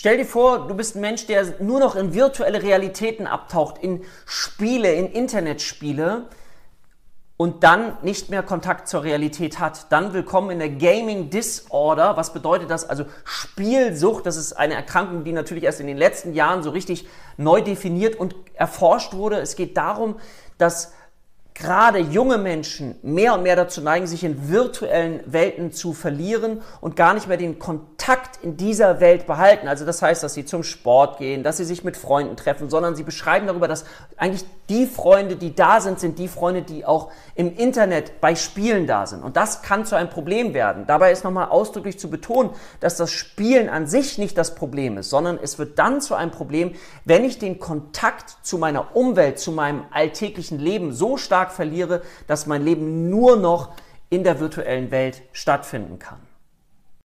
Stell dir vor, du bist ein Mensch, der nur noch in virtuelle Realitäten abtaucht, in Spiele, in Internetspiele und dann nicht mehr Kontakt zur Realität hat. Dann willkommen in der Gaming Disorder. Was bedeutet das? Also Spielsucht, das ist eine Erkrankung, die natürlich erst in den letzten Jahren so richtig neu definiert und erforscht wurde. Es geht darum, dass gerade junge Menschen mehr und mehr dazu neigen, sich in virtuellen Welten zu verlieren und gar nicht mehr den Kontakt in dieser Welt behalten. Also das heißt, dass sie zum Sport gehen, dass sie sich mit Freunden treffen, sondern sie beschreiben darüber, dass eigentlich die Freunde, die da sind, sind die Freunde, die auch im Internet bei Spielen da sind. Und das kann zu einem Problem werden. Dabei ist nochmal ausdrücklich zu betonen, dass das Spielen an sich nicht das Problem ist, sondern es wird dann zu einem Problem, wenn ich den Kontakt zu meiner Umwelt, zu meinem alltäglichen Leben so stark verliere, dass mein Leben nur noch in der virtuellen Welt stattfinden kann.